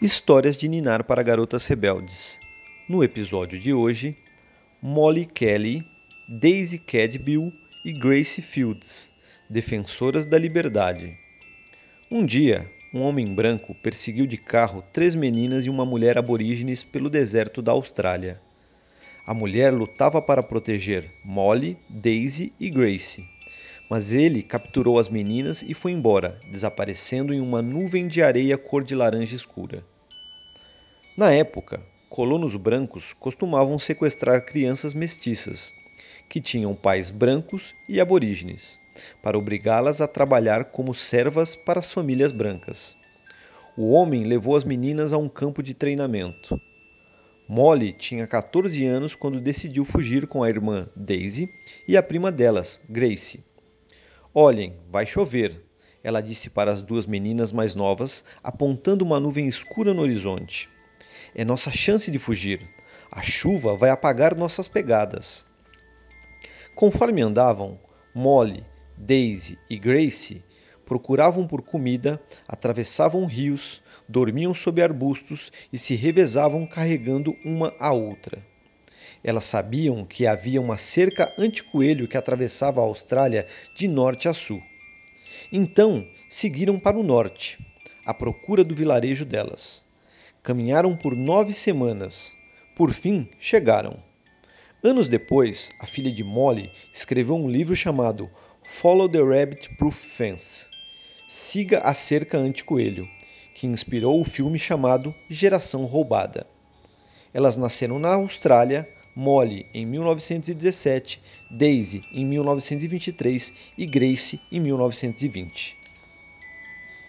Histórias de Ninar para Garotas Rebeldes. No episódio de hoje, Molly Kelly, Daisy Cadbill e Grace Fields, defensoras da liberdade. Um dia, um homem branco perseguiu de carro três meninas e uma mulher aborígenes pelo deserto da Austrália. A mulher lutava para proteger Molly, Daisy e Grace mas ele capturou as meninas e foi embora, desaparecendo em uma nuvem de areia cor de laranja escura. Na época, colonos brancos costumavam sequestrar crianças mestiças, que tinham pais brancos e aborígenes, para obrigá-las a trabalhar como servas para as famílias brancas. O homem levou as meninas a um campo de treinamento. Molly tinha 14 anos quando decidiu fugir com a irmã Daisy e a prima delas, Grace. Olhem, vai chover, ela disse para as duas meninas mais novas, apontando uma nuvem escura no horizonte. É nossa chance de fugir. A chuva vai apagar nossas pegadas. Conforme andavam, Molly, Daisy e Grace procuravam por comida, atravessavam rios, dormiam sob arbustos e se revezavam carregando uma a outra. Elas sabiam que havia uma cerca anti-coelho que atravessava a Austrália de norte a sul. Então seguiram para o norte, à procura do vilarejo delas. Caminharam por nove semanas. Por fim, chegaram. Anos depois, a filha de Molly escreveu um livro chamado Follow the Rabbit Proof Fence Siga a Cerca Anti-Coelho, que inspirou o filme chamado Geração Roubada. Elas nasceram na Austrália Molly em 1917, Daisy em 1923 e Grace em 1920.